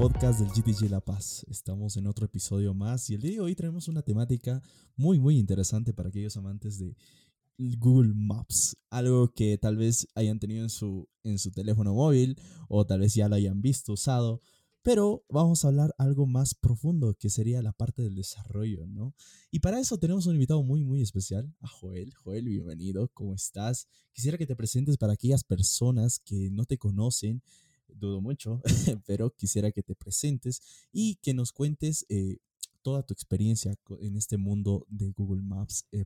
podcast del GTG La Paz. Estamos en otro episodio más y el día de hoy traemos una temática muy muy interesante para aquellos amantes de Google Maps, algo que tal vez hayan tenido en su, en su teléfono móvil o tal vez ya lo hayan visto usado, pero vamos a hablar algo más profundo que sería la parte del desarrollo, ¿no? Y para eso tenemos un invitado muy muy especial, a Joel. Joel, bienvenido, ¿cómo estás? Quisiera que te presentes para aquellas personas que no te conocen dudo mucho, pero quisiera que te presentes y que nos cuentes eh, toda tu experiencia en este mundo de Google Maps eh,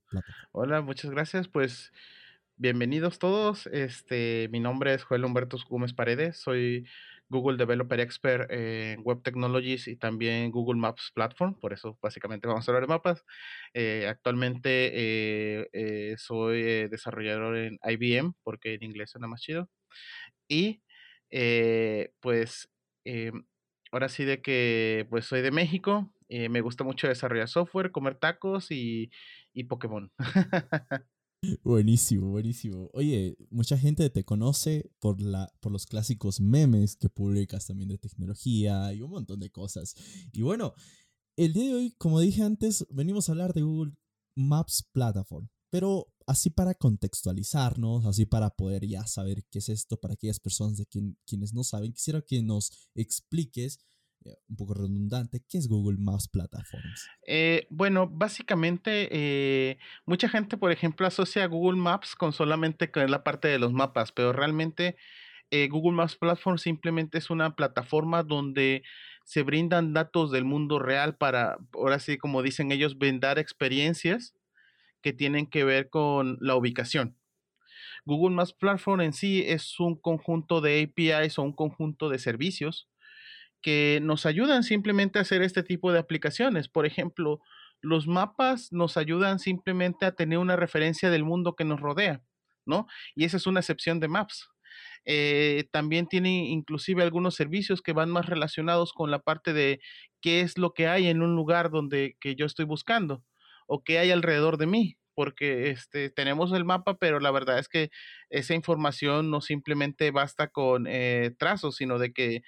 Hola, muchas gracias. Pues bienvenidos todos. Este, mi nombre es Joel Humberto Gómez Paredes. Soy Google Developer Expert en Web Technologies y también Google Maps Platform. Por eso básicamente vamos a hablar de mapas. Eh, actualmente eh, soy desarrollador en IBM porque en inglés suena más chido. Y pues ahora sí de que pues soy de México, eh, me gusta mucho desarrollar software, comer tacos y, y Pokémon. buenísimo, buenísimo. Oye, mucha gente te conoce por, la, por los clásicos memes que publicas también de tecnología y un montón de cosas. Y bueno, el día de hoy, como dije antes, venimos a hablar de Google Maps Platform. Pero así para contextualizarnos, así para poder ya saber qué es esto para aquellas personas de quien, quienes no saben, quisiera que nos expliques eh, un poco redundante, ¿qué es Google Maps Platforms? Eh, bueno, básicamente eh, mucha gente, por ejemplo, asocia Google Maps con solamente con la parte de los mapas, pero realmente Google Maps Platform simplemente es una plataforma donde se brindan datos del mundo real para, ahora sí, como dicen ellos, brindar experiencias que tienen que ver con la ubicación. Google Maps Platform en sí es un conjunto de APIs o un conjunto de servicios que nos ayudan simplemente a hacer este tipo de aplicaciones. Por ejemplo, los mapas nos ayudan simplemente a tener una referencia del mundo que nos rodea, ¿no? Y esa es una excepción de Maps. Eh, también tiene inclusive algunos servicios que van más relacionados con la parte de qué es lo que hay en un lugar donde que yo estoy buscando o qué hay alrededor de mí, porque este, tenemos el mapa, pero la verdad es que esa información no simplemente basta con eh, trazos, sino de que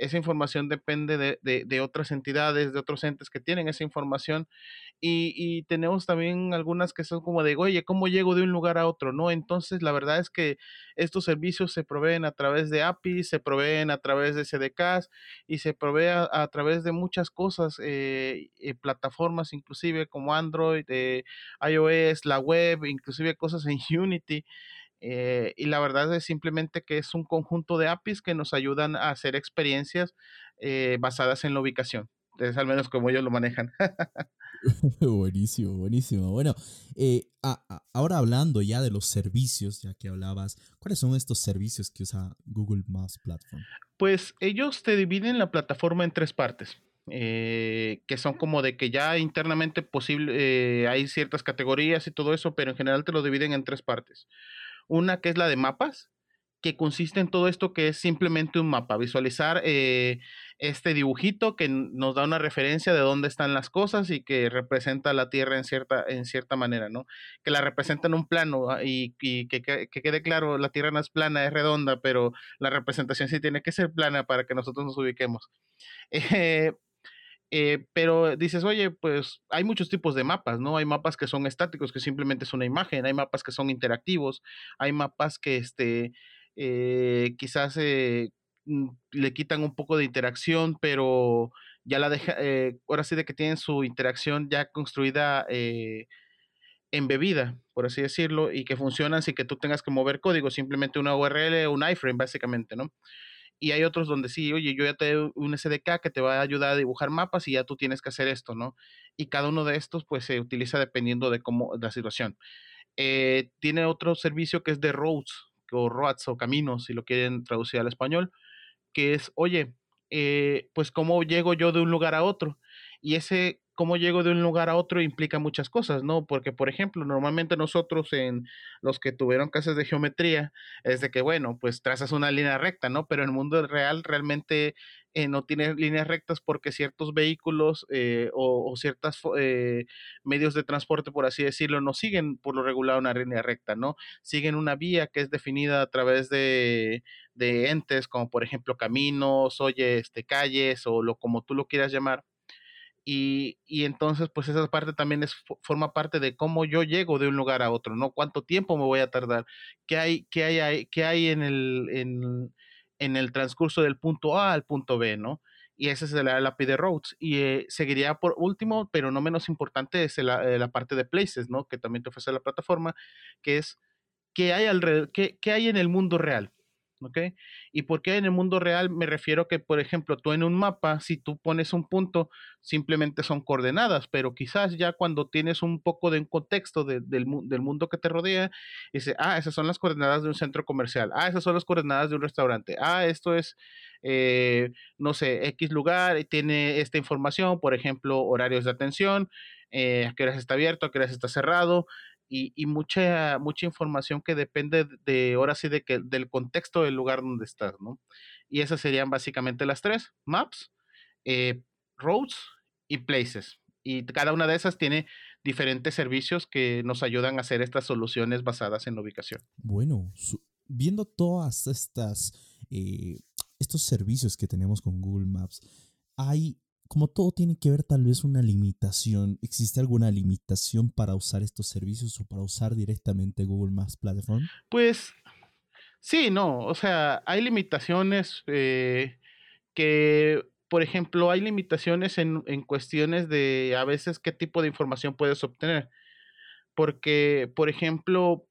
esa información depende de, de, otras entidades, de otros entes que tienen esa información y, y, tenemos también algunas que son como de, oye, ¿cómo llego de un lugar a otro? No, entonces la verdad es que estos servicios se proveen a través de APIs, se proveen a través de SDKs y se provee a, través de muchas cosas, eh, eh, plataformas inclusive como Android, eh, iOS, la web, inclusive cosas en Unity. Eh, y la verdad es simplemente que es un conjunto de APIs que nos ayudan a hacer experiencias eh, basadas en la ubicación. Es al menos como ellos lo manejan. buenísimo, buenísimo. Bueno, eh, ahora hablando ya de los servicios, ya que hablabas, ¿cuáles son estos servicios que usa Google Maps Platform? Pues ellos te dividen la plataforma en tres partes. que son como de que ya internamente posible, hay ciertas categorías y todo eso, pero en general te lo dividen en tres partes. Una que es la de mapas, que consiste en todo esto que es simplemente un mapa, visualizar eh, este dibujito que nos da una referencia de dónde están las cosas y que representa la Tierra en cierta, en cierta manera, ¿no? Que la representa en un plano ah, y, que, quede claro, la Tierra no es plana, es redonda, pero la representación sí tiene que ser plana para que nosotros nos ubiquemos. Eh, eh, pero dices, oye, pues hay muchos tipos de mapas, ¿no? Hay mapas que son estáticos, que simplemente es una imagen, hay mapas que son interactivos, hay mapas que este, eh, quizás eh, mm, le quitan un poco de interacción, pero ya la deja, ahora sí de que tienen su interacción ya construida embebida, por así decirlo, y que funcionan sin que tú tengas que mover código, simplemente una URL o un iframe, básicamente, ¿no? Y hay otros donde sí, oye, yo ya te doy un SDK que te va a ayudar a dibujar mapas y ya tú tienes que hacer esto, ¿no? Y cada uno de estos pues se utiliza dependiendo de cómo la situación. Eh, tiene otro servicio que es de roads o roads o caminos, si lo quieren traducir al español, que es, oye, eh, pues cómo llego yo de un lugar a otro. Y ese cómo llego de un lugar a otro implica muchas cosas, ¿no? Porque, por ejemplo, normalmente nosotros en los que tuvieron clases de geometría, es de que, bueno, pues trazas una línea recta, ¿no? Pero en el mundo real realmente eh, no tiene líneas rectas porque ciertos vehículos eh, o, ciertos eh, medios de transporte, por así decirlo, no siguen por lo regular una línea recta, ¿no? Siguen una vía que es definida a través de, entes como por ejemplo caminos, oye, este, calles o lo como tú lo quieras llamar. Y, entonces, pues esa parte también es, forma parte de cómo yo llego de un lugar a otro, ¿no? ¿Cuánto tiempo me voy a tardar? ¿Qué hay, qué hay, qué hay en, el, en, el transcurso del punto A al punto B, ¿no? Y ese es el API de Roads. Y eh, seguiría por último, pero no menos importante, es la, eh, la, parte de Places, ¿no? Que también te ofrece la plataforma, que es qué hay, alrededor, qué, qué hay en el mundo real. ¿Ok? Y porque en el mundo real me refiero que, por ejemplo, tú en un mapa, si tú pones un punto, simplemente son coordenadas, pero quizás ya cuando tienes un poco de un contexto del, del, mundo que te rodea, dice, ah, esas son las coordenadas de un centro comercial, ah, esas son las coordenadas de un restaurante, ah, esto es, eh, no sé, X lugar, y tiene esta información, por ejemplo, horarios de atención, eh, a qué horas está abierto, a qué horas está cerrado, y, mucha, mucha información que depende de, ahora sí, de que, del contexto del lugar donde estás, ¿no? Y esas serían básicamente las tres, maps, eh, roads y places. Y cada una de esas tiene diferentes servicios que nos ayudan a hacer estas soluciones basadas en la ubicación. Bueno, viendo todas estas, eh, estos servicios que tenemos con Google Maps, hay como todo tiene que ver tal vez una limitación, ¿existe alguna limitación para usar estos servicios o para usar directamente Google Maps Platform? Pues sí, no, o sea, hay limitaciones eh, que, por ejemplo, hay limitaciones en, cuestiones de a veces qué tipo de información puedes obtener. Porque, por ejemplo,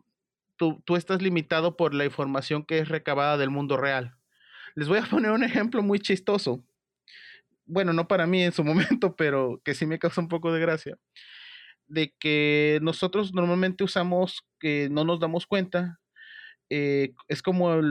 tú, tú estás limitado por la información que es recabada del mundo real. Les voy a poner un ejemplo muy chistoso bueno, no para mí en su momento, pero que sí me causa un poco de gracia, de que nosotros normalmente usamos que no nos damos cuenta. Eh, es como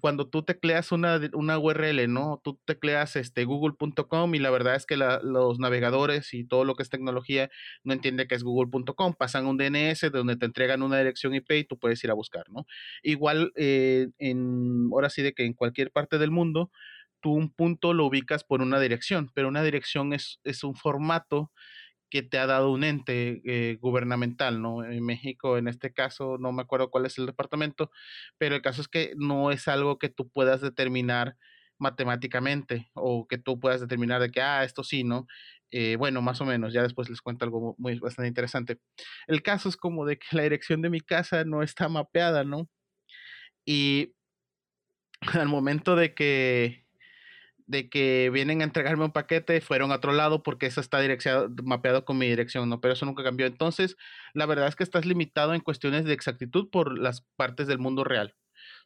cuando tú tecleas una, una URL, ¿no? Tú tecleas este, google.com y la verdad es que los navegadores y todo lo que es tecnología no entiende que es google.com. Pasan un DNS donde te entregan una dirección IP y tú puedes ir a buscar, ¿no? Igual, eh, en, ahora sí de que en cualquier parte del mundo, tú un punto lo ubicas por una dirección, pero una dirección es, es un formato que te ha dado un ente eh, gubernamental, ¿no? En México, en este caso, no me acuerdo cuál es el departamento, pero el caso es que no es algo que tú puedas determinar matemáticamente o que tú puedas determinar de que, ah, esto sí, ¿no? Eh, bueno, más o menos, ya después les cuento algo muy bastante interesante. El caso es como de que la dirección de mi casa no está mapeada, ¿no? Y al momento de que de que vienen a entregarme un paquete, fueron a otro lado porque eso está mapeado con mi dirección, ¿no? Pero eso nunca cambió. Entonces, la verdad es que estás limitado en cuestiones de exactitud por las partes del mundo real.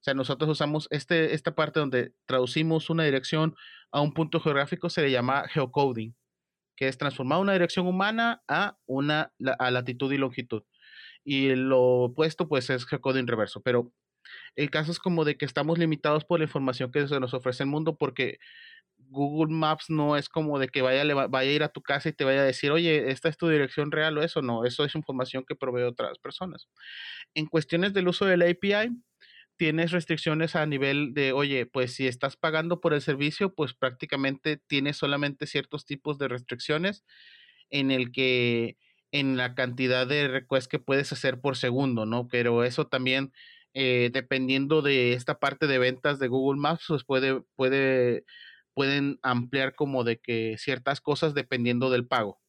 O sea, nosotros usamos este, esta parte donde traducimos una dirección a un punto geográfico, se le llama geocoding, que es transformar una dirección humana a una a latitud y longitud. Y lo opuesto, pues, es geocoding reverso. Pero el caso es como de que estamos limitados por la información que se nos ofrece el mundo porque Google Maps no es como de que vaya, vaya a ir a tu casa y te vaya a decir, oye, esta es tu dirección real o eso, no, eso es información que provee otras personas. En cuestiones del uso de la API, tienes restricciones a nivel de, oye, pues si estás pagando por el servicio, pues prácticamente tienes solamente ciertos tipos de restricciones en el que en la cantidad de requests que puedes hacer por segundo, ¿no? Pero eso también, eh, dependiendo de esta parte de ventas de Google Maps, pues puede, puede pueden ampliar como de que ciertas cosas dependiendo del pago.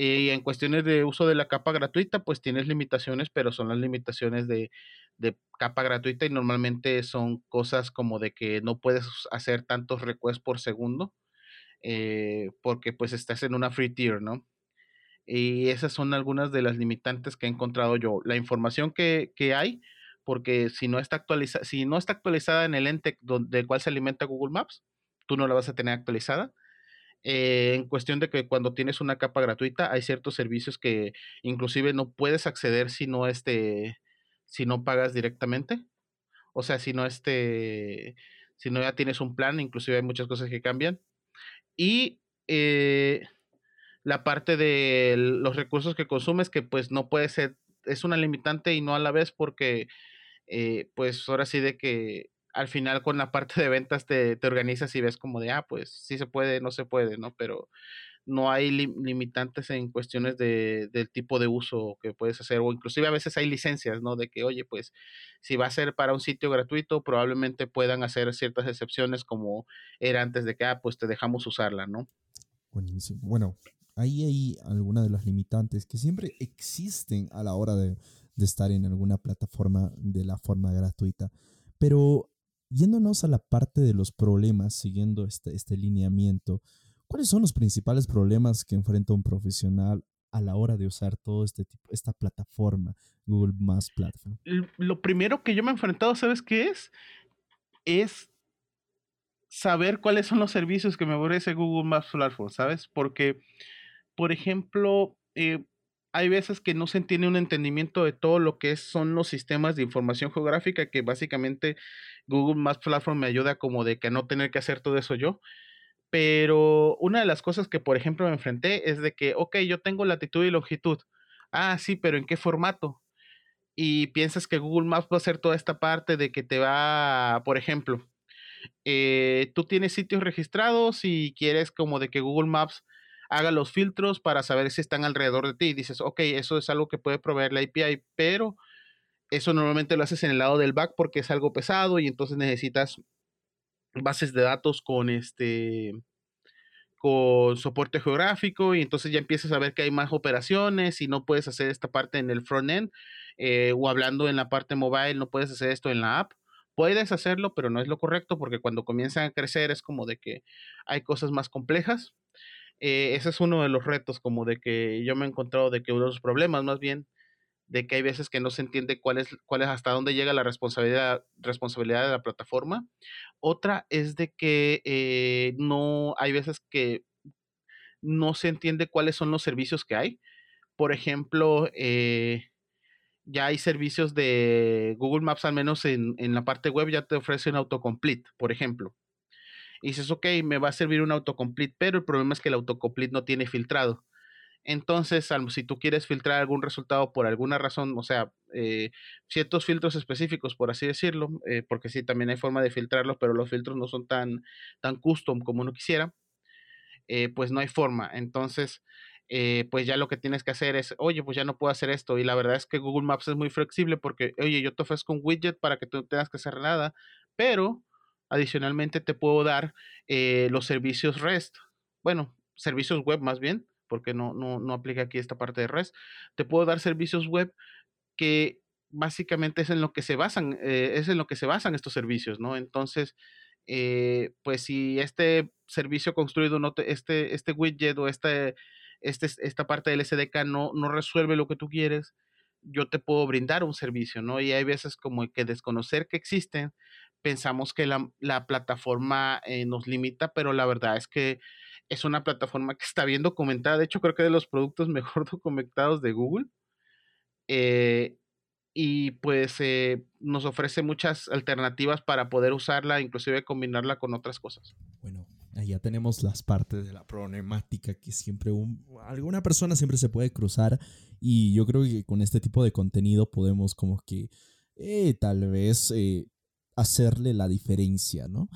Y en cuestiones de uso de la capa gratuita, pues tienes limitaciones, pero son las limitaciones de, capa gratuita y normalmente son cosas como de que no puedes hacer tantos requests por segundo, eh, porque pues estás en una free tier, ¿no? Y esas son algunas de las limitantes que he encontrado yo. La información que, hay, porque si no está actualizada, si no está actualizada en el ente del cual se alimenta Google Maps, tú no la vas a tener actualizada. Eh, en cuestión de que cuando tienes una capa gratuita hay ciertos servicios que inclusive no puedes acceder si no este si no pagas directamente o sea si no este si no ya tienes un plan inclusive hay muchas cosas que cambian y eh, la parte de los recursos que consumes que pues no puede ser es una limitante y no a la vez porque eh, pues ahora sí de que al final con la parte de ventas te, te, organizas y ves como de, ah, pues sí se puede, no se puede, ¿no? Pero no hay limitantes en cuestiones de, del tipo de uso que puedes hacer, o inclusive a veces hay licencias, ¿no? De que, oye, pues si va a ser para un sitio gratuito, probablemente puedan hacer ciertas excepciones como era antes de que, ah, pues te dejamos usarla, ¿no? Buenísimo. Bueno, ahí hay algunas de las limitantes que siempre existen a la hora de, de estar en alguna plataforma de la forma gratuita. Pero yéndonos a la parte de los problemas, siguiendo este, este lineamiento, ¿Cuáles son los principales problemas que enfrenta un profesional a la hora de usar todo este tipo, esta plataforma, Google Maps Platform? Lo primero que yo me he enfrentado, ¿sabes qué es? Es saber cuáles son los servicios que me ofrece Google Maps Platform, ¿sabes? Porque, por ejemplo, eh, hay veces que no se tiene un entendimiento de todo lo que son los sistemas de información geográfica, que básicamente Google Maps Platform me ayuda como de que no tener que hacer todo eso yo. Pero una de las cosas que, por ejemplo, me enfrenté es de que, ok, yo tengo latitud y longitud. Ah, sí, pero ¿en qué formato? Y piensas que Google Maps va a hacer toda esta parte de que te va, por ejemplo, eh, tú tienes sitios registrados y quieres como de que Google Maps haga los filtros para saber si están alrededor de ti. Y dices, ok, eso es algo que puede proveer la API, pero eso normalmente lo haces en el lado del back porque es algo pesado y entonces necesitas bases de datos con este con soporte geográfico y entonces ya empiezas a ver que hay más operaciones y no puedes hacer esta parte en el front-end eh, o hablando en la parte mobile no puedes hacer esto en la app. Puedes hacerlo, pero no es lo correcto porque cuando comienzan a crecer es como de que hay cosas más complejas. Eh, ese es uno de los retos, como de que yo me he encontrado de que uno de los problemas más bien de que hay veces que no se entiende cuál es, cuál es hasta dónde llega la responsabilidad, responsabilidad de la plataforma. Otra es de que eh, no hay veces que no se entiende cuáles son los servicios que hay. Por ejemplo, eh, ya hay servicios de Google Maps, al menos en, en, la parte web, ya te ofrece un autocomplete, por ejemplo. Y dices, ok, me va a servir un autocomplete, pero el problema es que el autocomplete no tiene filtrado. Entonces, si tú quieres filtrar algún resultado por alguna razón, o sea, eh, ciertos filtros específicos, por así decirlo, eh, porque sí, también hay forma de filtrarlos, pero los filtros no son tan, tan custom como uno quisiera, eh, pues no hay forma. Entonces, pues ya lo que tienes que hacer es, oye, pues ya no puedo hacer esto. Y la verdad es que Google Maps es muy flexible porque, oye, yo te ofrezco un widget para que tú no tengas que hacer nada, pero adicionalmente te puedo dar los servicios REST, bueno, servicios web más bien porque no, no, no aplica aquí esta parte de REST. Te puedo dar servicios web que básicamente es en lo que se basan, eh, es en lo que se basan estos servicios, ¿no? Entonces, eh, pues si este servicio construido, no este, este widget o este, este, esta parte del SDK no, no resuelve lo que tú quieres, yo te puedo brindar un servicio, ¿no? Y hay veces como que desconocer que existen, pensamos que la, la plataforma eh, nos limita, pero la verdad es que es una plataforma que está bien documentada. De hecho, creo que de los productos mejor documentados de Google. Eh, y pues eh, nos ofrece muchas alternativas para poder usarla, inclusive combinarla con otras cosas. Bueno, ya tenemos las partes de la problemática que siempre alguna persona siempre se puede cruzar y yo creo que con este tipo de contenido podemos como que eh, tal vez hacerle la diferencia, ¿no?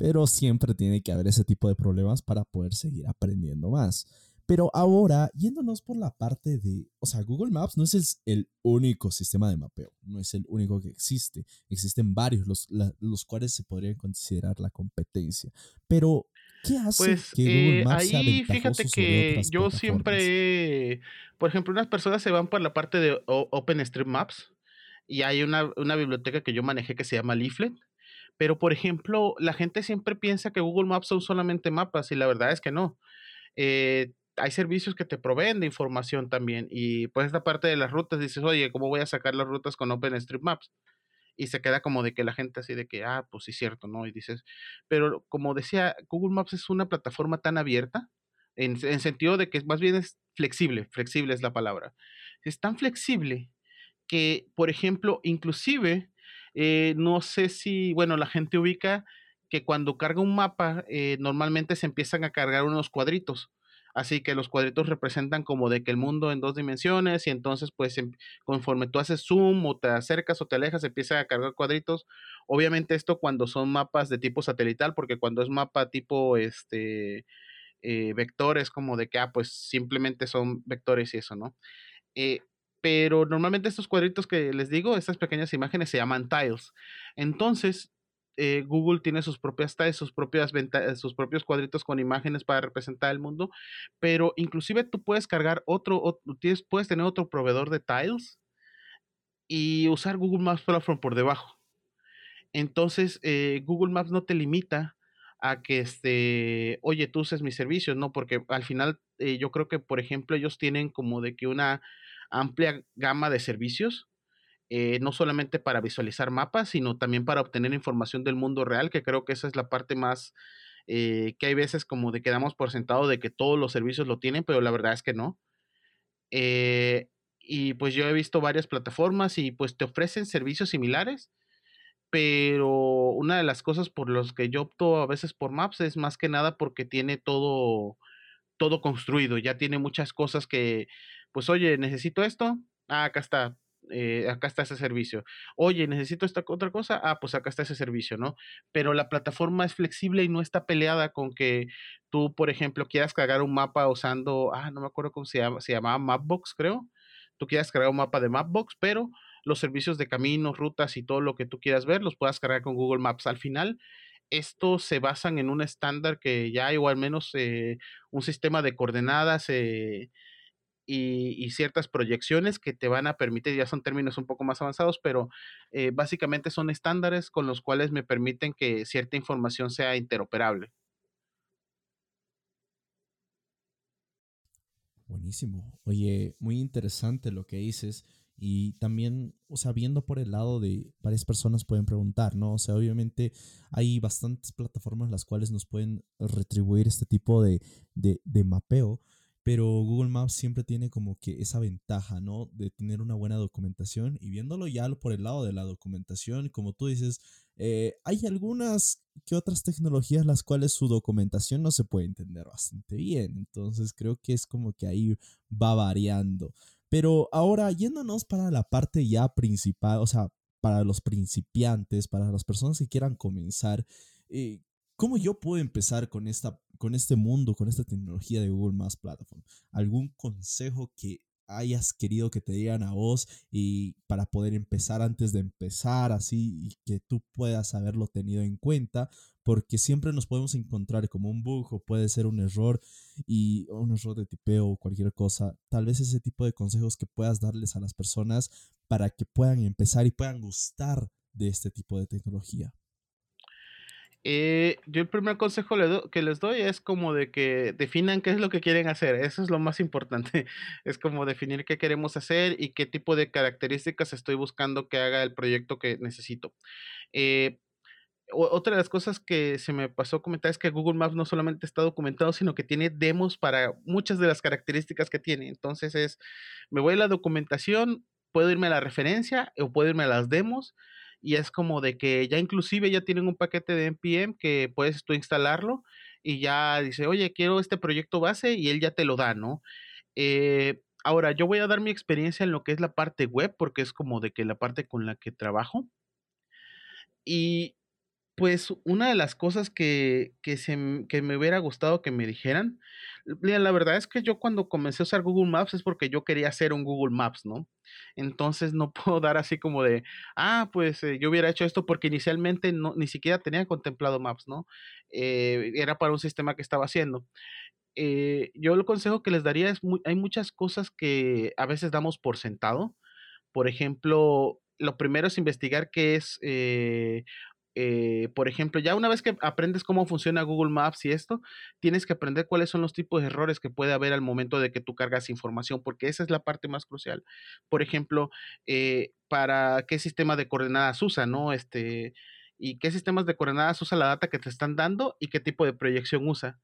pero siempre tiene que haber ese tipo de problemas para poder seguir aprendiendo más. Pero ahora, yéndonos por la parte de, o sea, Google Maps no es el único sistema de mapeo, no es el único que existe. Existen varios, los, los cuales se podrían considerar la competencia. Pero, ¿qué hace pues, que Google eh, Maps sea ventajoso fíjate que yo siempre, por ejemplo, unas personas se van por la parte de OpenStreetMaps y hay una, una biblioteca que yo manejé que se llama Leaflet pero, por ejemplo, la gente siempre piensa que Google Maps son solamente mapas y la verdad es que no. Eh, hay servicios que te proveen de información también y pues esta parte de las rutas dices, oye, ¿cómo voy a sacar las rutas con OpenStreetMaps? Y se queda como de que la gente así de que, ah, pues sí, cierto, ¿no? Y dices, pero como decía, Google Maps es una plataforma tan abierta, en, en sentido de que más bien es flexible, flexible es la palabra. Es tan flexible que, por ejemplo, inclusive eh, no sé si, bueno, la gente ubica que cuando carga un mapa, eh, normalmente se empiezan a cargar unos cuadritos. Así que los cuadritos representan como de que el mundo en dos dimensiones y entonces pues em, conforme tú haces zoom o te acercas o te alejas empieza a cargar cuadritos. Obviamente esto cuando son mapas de tipo satelital porque cuando es mapa tipo este eh, vectores como de que ah pues simplemente son vectores y eso, ¿no? Eh, pero normalmente estos cuadritos que les digo, estas pequeñas imágenes se llaman tiles. Entonces, eh, Google tiene sus propias tiles, sus, propias sus propios cuadritos con imágenes para representar el mundo, pero inclusive tú puedes cargar otro, tienes, puedes tener otro proveedor de tiles y usar Google Maps Platform por debajo. Entonces, eh, Google Maps no te limita a que, este, oye, tú uses mis servicios, ¿no? Porque al final eh, yo creo que, por ejemplo, ellos tienen como de que una amplia gama de servicios, eh, no solamente para visualizar mapas, sino también para obtener información del mundo real, que creo que esa es la parte más eh, que hay veces como de que damos por sentado de que todos los servicios lo tienen, pero la verdad es que no. Eh, y pues yo he visto varias plataformas y pues te ofrecen servicios similares, pero una de las cosas por las que yo opto a veces por Maps es más que nada porque tiene todo todo construido, ya tiene muchas cosas que pues oye, necesito esto, ah, acá está, eh, acá está ese servicio. Oye, necesito esta otra cosa, ah, pues acá está ese servicio, ¿no? Pero la plataforma es flexible y no está peleada con que tú, por ejemplo, quieras cargar un mapa usando, ah, no me acuerdo cómo se llama, se llamaba Mapbox, creo. Tú quieras cargar un mapa de Mapbox, pero los servicios de caminos, rutas y todo lo que tú quieras ver, los puedas cargar con Google Maps. Al final, estos se basan en un estándar que ya hay, o al menos eh, un sistema de coordenadas eh, y, ciertas proyecciones que te van a permitir, ya son términos un poco más avanzados, pero eh, básicamente son estándares con los cuales me permiten que cierta información sea interoperable. Buenísimo. Oye, muy interesante lo que dices. Y también, o sea, viendo por el lado de varias personas pueden preguntar, ¿no? O sea, obviamente hay bastantes plataformas las cuales nos pueden retribuir este tipo de, de, de mapeo, pero Google Maps siempre tiene como que esa ventaja, ¿no? De tener una buena documentación y viéndolo ya por el lado de la documentación, como tú dices, eh, hay algunas que otras tecnologías las cuales su documentación no se puede entender bastante bien, entonces creo que es como que ahí va variando. Pero ahora yéndonos para la parte ya principal, o sea, para los principiantes, para las personas que quieran comenzar, eh, ¿cómo yo puedo empezar con esta con este mundo, con esta tecnología de Google Maps Platform? ¿Algún consejo que hayas querido que te digan a vos y para poder empezar antes de empezar así y que tú puedas haberlo tenido en cuenta porque siempre nos podemos encontrar como un bug o puede ser un error y un error de tipeo o cualquier cosa tal vez ese tipo de consejos que puedas darles a las personas para que puedan empezar y puedan gustar de este tipo de tecnología eh, yo el primer consejo que les doy es como de que definan qué es lo que quieren hacer. Eso es lo más importante. Es como definir qué queremos hacer y qué tipo de características estoy buscando que haga el proyecto que necesito. Eh, otra de las cosas que se me pasó comentar es que Google Maps no solamente está documentado, sino que tiene demos para muchas de las características que tiene. Entonces es, me voy a la documentación, puedo irme a la referencia o puedo irme a las demos y es como de que ya inclusive ya tienen un paquete de npm que puedes tú instalarlo y ya dice, oye, quiero este proyecto base y él ya te lo da, ¿no? Eh, ahora, yo voy a dar mi experiencia en lo que es la parte web, porque es como de que la parte con la que trabajo. Y pues una de las cosas que, que, se, que me hubiera gustado que me dijeran, la verdad es que yo cuando comencé a usar Google Maps es porque yo quería hacer un Google Maps, ¿no? Entonces no puedo dar así como de, ah, pues eh, yo hubiera hecho esto porque inicialmente no, ni siquiera tenía contemplado Maps, ¿no? Eh, era para un sistema que estaba haciendo. Eh, yo el consejo que les daría es, hay muchas cosas que a veces damos por sentado. Por ejemplo, lo primero es investigar qué es por ejemplo, ya una vez que aprendes cómo funciona Google Maps y esto, tienes que aprender cuáles son los tipos de errores que puede haber al momento de que tú cargas información, porque esa es la parte más crucial. Por ejemplo, eh, para qué sistema de coordenadas usa, ¿no? Este, y qué sistemas de coordenadas usa la data que te están dando y qué tipo de proyección usa.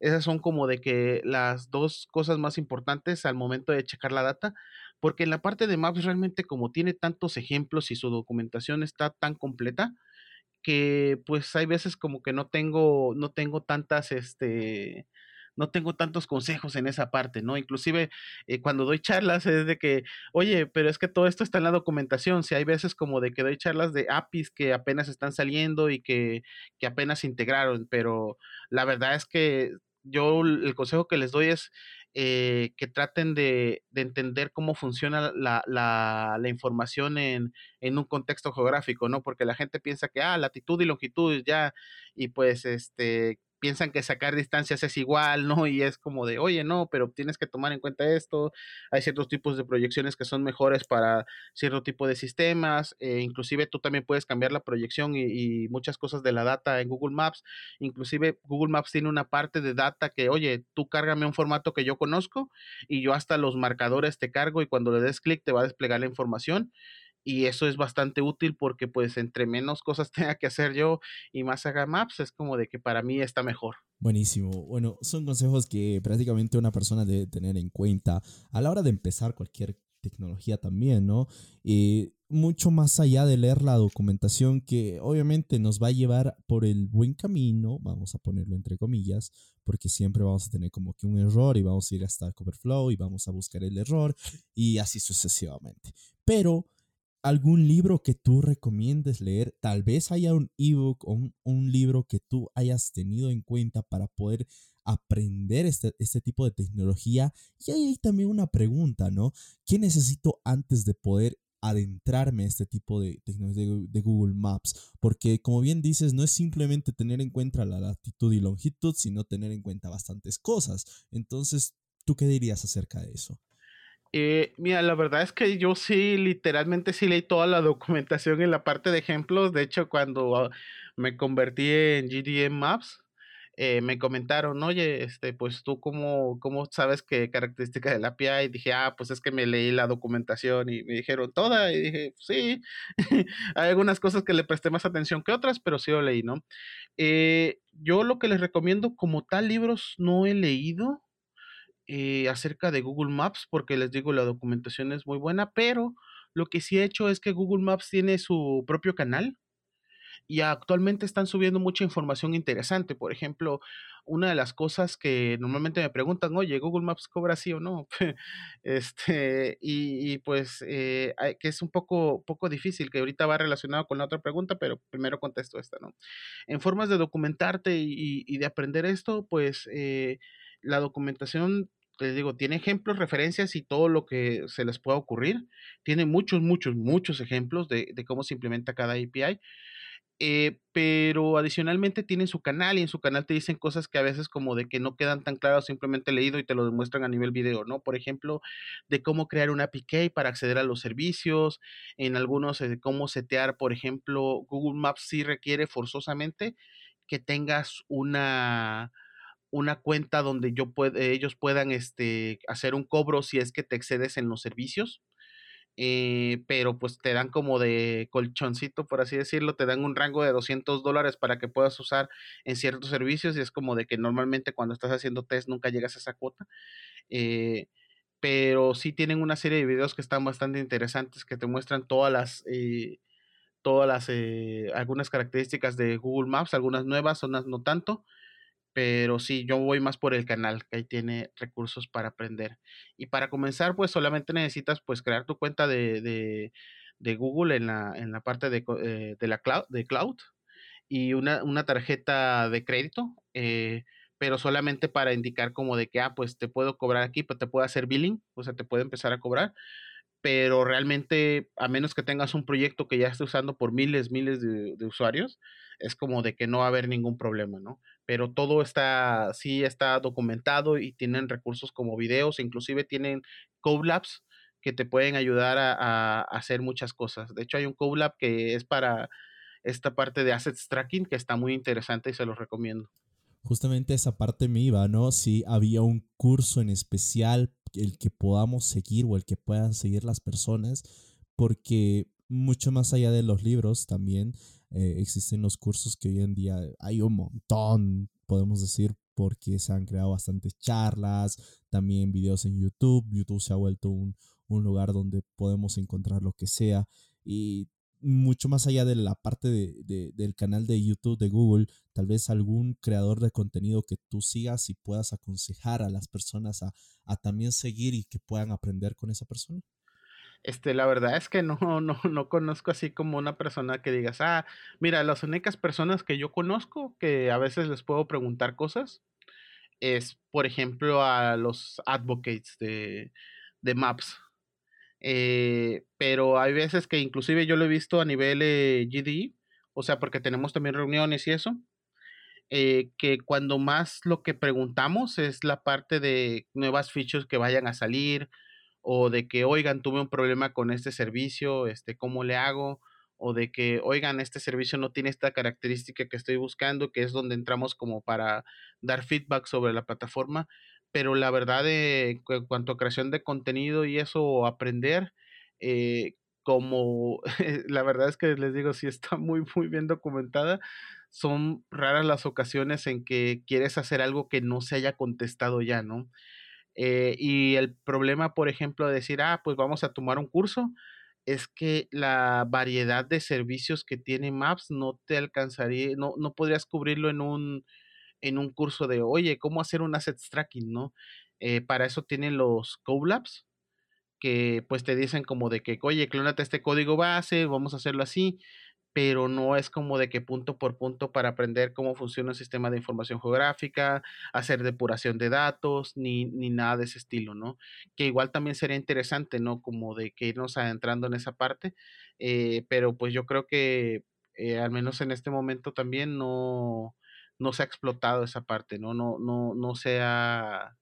Esas son como de que las dos cosas más importantes al momento de checar la data, porque en la parte de Maps realmente como tiene tantos ejemplos y su documentación está tan completa, que pues hay veces como que no tengo, no tengo tantas, este, no tengo tantos consejos en esa parte, ¿no? Inclusive eh, cuando doy charlas es de que, oye, pero es que todo esto está en la documentación, si hay veces como de que doy charlas de APIs que apenas están saliendo y que, que apenas integraron, pero la verdad es que yo el consejo que les doy es eh, que traten de, de, entender cómo funciona la, información en, en, un contexto geográfico, ¿no? Porque la gente piensa que, ah, latitud y longitud ya, y pues, este, piensan que sacar distancias es igual, ¿no? Y es como de, oye, no, pero tienes que tomar en cuenta esto. Hay ciertos tipos de proyecciones que son mejores para cierto tipo de sistemas. Eh, inclusive tú también puedes cambiar la proyección y, y, muchas cosas de la data en Google Maps. Inclusive Google Maps tiene una parte de data que, oye, tú cárgame un formato que yo conozco y yo hasta los marcadores te cargo y cuando le des clic te va a desplegar la información y eso es bastante útil porque pues entre menos cosas tenga que hacer yo y más haga maps, es como de que para mí está mejor. Buenísimo. Bueno, son consejos que prácticamente una persona debe tener en cuenta a la hora de empezar cualquier tecnología también, ¿no? Y mucho más allá de leer la documentación que obviamente nos va a llevar por el buen camino, vamos a ponerlo entre comillas, porque siempre vamos a tener como que un error y vamos a ir hasta Coverflow y vamos a buscar el error y así sucesivamente. Pero algún libro que tú recomiendes leer. Tal vez haya un ebook o un, libro que tú hayas tenido en cuenta para poder aprender este, este tipo de tecnología. Y ahí hay también una pregunta, ¿no? ¿Qué necesito antes de poder adentrarme a este tipo de tecnología de, Google Maps? Porque como bien dices, no es simplemente tener en cuenta la latitud y longitud, sino tener en cuenta bastantes cosas. Entonces, ¿tú qué dirías acerca de eso? Eh, mira, la verdad es que yo sí, literalmente sí leí toda la documentación en la parte de ejemplos. De hecho, cuando me convertí en GDM Maps, eh, me comentaron, oye, este, pues tú cómo, cómo sabes qué característica de la API, y dije, ah, pues es que me leí la documentación y me dijeron toda, y dije, sí, hay algunas cosas que le presté más atención que otras, pero sí lo leí, ¿no? Eh, yo lo que les recomiendo como tal libros no he leído, acerca de Google Maps, porque les digo, la documentación es muy buena, pero lo que sí he hecho es que Google Maps tiene su propio canal y actualmente están subiendo mucha información interesante. Por ejemplo, una de las cosas que normalmente me preguntan, oye, Google Maps cobra sí o no, este, y, y pues eh, que es un poco, poco difícil, que ahorita va relacionado con la otra pregunta, pero primero contesto esta, ¿no? En formas de documentarte y, y de aprender esto, pues eh, la documentación les digo, tiene ejemplos, referencias y todo lo que se les pueda ocurrir. Tiene muchos, muchos, muchos ejemplos de, de cómo se implementa cada API. Eh, pero adicionalmente tienen su canal y en su canal te dicen cosas que a veces como de que no quedan tan claras simplemente leído y te lo demuestran a nivel video, ¿no? Por ejemplo, de cómo crear una APK para acceder a los servicios, en algunos de cómo setear, por ejemplo, Google Maps sí requiere forzosamente que tengas una, una cuenta donde yo puede, ellos puedan este, hacer un cobro si es que te excedes en los servicios. Eh, pero pues te dan como de colchoncito, por así decirlo, te dan un rango de 200 dólares para que puedas usar en ciertos servicios y es como de que normalmente cuando estás haciendo test nunca llegas a esa cuota. Eh, pero sí tienen una serie de videos que están bastante interesantes que te muestran todas las... Eh, todas las algunas características de Google Maps, algunas nuevas, otras no tanto, pero sí, yo voy más por el canal, que ahí tiene recursos para aprender. Y para comenzar, pues solamente necesitas pues crear tu cuenta de, de, de Google en la, en la parte de, eh, de la cloud, de cloud y una, una tarjeta de crédito, eh, pero solamente para indicar como de que, ah, pues te puedo cobrar aquí, pues te puedo hacer billing, o sea, te puede empezar a cobrar, pero realmente, a menos que tengas un proyecto que ya esté usando por miles, miles de, de usuarios, es como de que no va a haber ningún problema, ¿no? Pero todo está, sí está documentado y tienen recursos como videos, inclusive tienen Labs que te pueden ayudar a, hacer muchas cosas. De hecho, hay un Lab que es para esta parte de assets tracking que está muy interesante y se los recomiendo. Justamente esa parte me iba, ¿no? Si había un curso en especial el que podamos seguir o el que puedan seguir las personas, porque mucho más allá de los libros también eh, existen los cursos que hoy en día hay un montón, podemos decir, porque se han creado bastantes charlas, también videos en YouTube. YouTube se ha vuelto un, un lugar donde podemos encontrar lo que sea. Y mucho más allá de la parte de, del canal de YouTube de Google, tal vez algún creador de contenido que tú sigas y puedas aconsejar a las personas a, a también seguir y que puedan aprender con esa persona? Este, la verdad es que no, no, no conozco así como una persona que digas, ah, mira, las únicas personas que yo conozco que a veces les puedo preguntar cosas es, por ejemplo, a los advocates de, de Maps. Eh, pero hay veces que inclusive yo lo he visto a nivel eh, GDE, o sea, porque tenemos también reuniones y eso, eh, que cuando más lo que preguntamos es la parte de nuevas features que vayan a salir, o de que, oigan, tuve un problema con este servicio, este, ¿cómo le hago? O de que, oigan, este servicio no tiene esta característica que estoy buscando, que es donde entramos como para dar feedback sobre la plataforma. Pero la verdad, de, en cuanto a creación de contenido y eso, aprender, eh, como la verdad es que les digo, si está muy, muy bien documentada, son raras las ocasiones en que quieres hacer algo que no se haya contestado ya, ¿no? Eh, y el problema, por ejemplo, de decir, ah, pues vamos a tomar un curso, es que la variedad de servicios que tiene Maps no te alcanzaría, no, no podrías cubrirlo en un, en un curso de, oye, ¿cómo hacer un asset tracking, no? Eh, para eso tienen los Colabs, que pues te dicen como de que, oye, clónate este código base, vamos a hacerlo así, pero no es como de que punto por punto para aprender cómo funciona un sistema de información geográfica, hacer depuración de datos, ni, ni nada de ese estilo, ¿no? Que igual también sería interesante, ¿no? Como de que irnos adentrando en esa parte, eh, pero pues yo creo que eh, al menos en este momento también no, no se ha explotado esa parte, ¿no? No, no, no se ha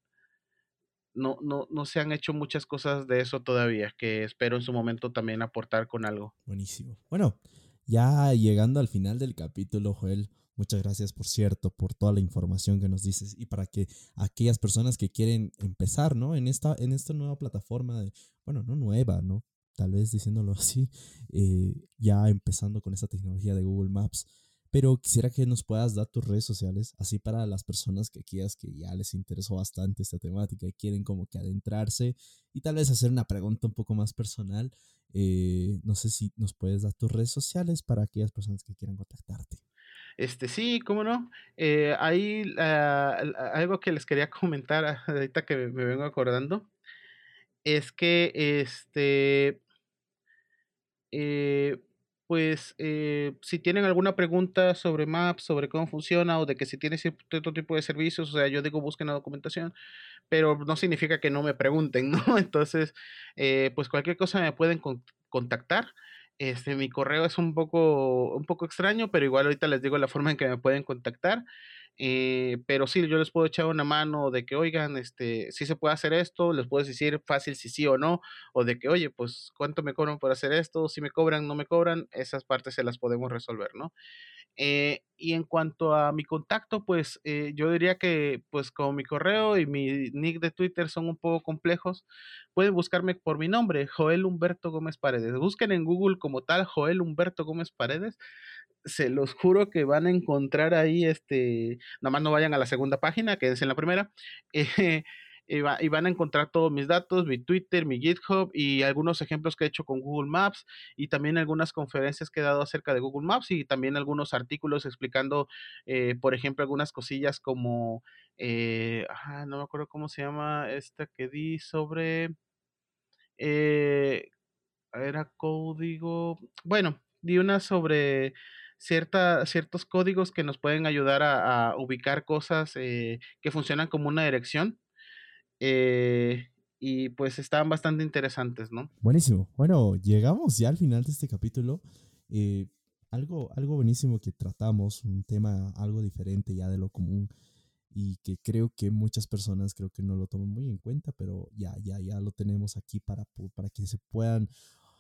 no, no, no se han hecho muchas cosas de eso todavía, que espero en su momento también aportar con algo. Buenísimo. Bueno, ya llegando al final del capítulo, Joel, muchas gracias por cierto, por toda la información que nos dices y para que aquellas personas que quieren empezar, ¿no? En esta, en esta nueva plataforma, de, bueno, no nueva, ¿no? Tal vez diciéndolo así, eh, ya empezando con esa tecnología de Google Maps. Pero quisiera que nos puedas dar tus redes sociales, así para las personas que quieras que ya les interesó bastante esta temática y quieren como que adentrarse y tal vez hacer una pregunta un poco más personal. Eh, no sé si nos puedes dar tus redes sociales para aquellas personas que quieran contactarte. Este, sí, cómo no. Eh, hay algo que les quería comentar ahorita que me, vengo acordando. Es que este. Eh, pues si tienen alguna pregunta sobre Maps, sobre cómo funciona o de que si tiene cierto tipo de servicios, o sea, yo digo busquen la documentación, pero no significa que no me pregunten, ¿no? Entonces, eh, pues cualquier cosa me pueden contactar. Este, mi correo es un poco, un poco extraño, pero igual ahorita les digo la forma en que me pueden contactar. Eh, pero sí, yo les puedo echar una mano de que, oigan, este, si se puede hacer esto, les puedo decir fácil si sí o no, o de que, oye, pues, ¿cuánto me cobran por hacer esto? Si me cobran, no me cobran, esas partes se las podemos resolver, ¿no? Eh, y en cuanto a mi contacto, pues eh, yo diría que pues como mi correo y mi nick de Twitter son un poco complejos, pueden buscarme por mi nombre, Joel Humberto Gómez Paredes. Busquen en Google como tal Joel Humberto Gómez Paredes. Se los juro que van a encontrar ahí, este, nada más no vayan a la segunda página, quédense en la primera. Eh, y, van a encontrar todos mis datos, mi Twitter, mi GitHub y algunos ejemplos que he hecho con Google Maps y también algunas conferencias que he dado acerca de Google Maps y también algunos artículos explicando, eh, por ejemplo, algunas cosillas como, eh, no me acuerdo cómo se llama esta que di sobre, eh, era código, bueno, di una sobre cierta, ciertos códigos que nos pueden ayudar a, ubicar cosas que funcionan como una dirección eh, y pues estaban bastante interesantes, ¿no? Buenísimo. Bueno, llegamos ya al final de este capítulo. Eh, algo, algo buenísimo que tratamos, un tema algo diferente ya de lo común y que creo que muchas personas creo que no lo toman muy en cuenta, pero ya, ya, ya lo tenemos aquí para, para que se puedan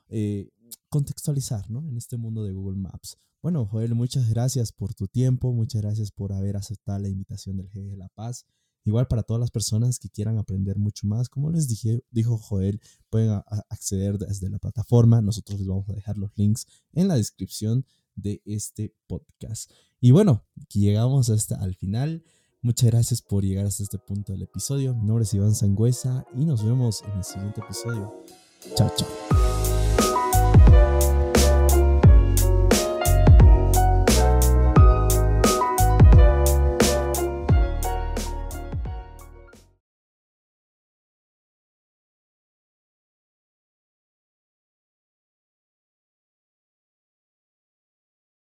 eh, contextualizar ¿no? en este mundo de Google Maps. Bueno, Joel, muchas gracias por tu tiempo, muchas gracias por haber aceptado la invitación del G de La Paz. Igual para todas las personas que quieran aprender mucho más, como les dije, dijo Joel, pueden acceder desde la plataforma. Nosotros les vamos a dejar los links en la descripción de este podcast. Y bueno, llegamos hasta al final. Muchas gracias por llegar hasta este punto del episodio. Mi nombre es Iván Sangüesa y nos vemos en el siguiente episodio. Chao, chao.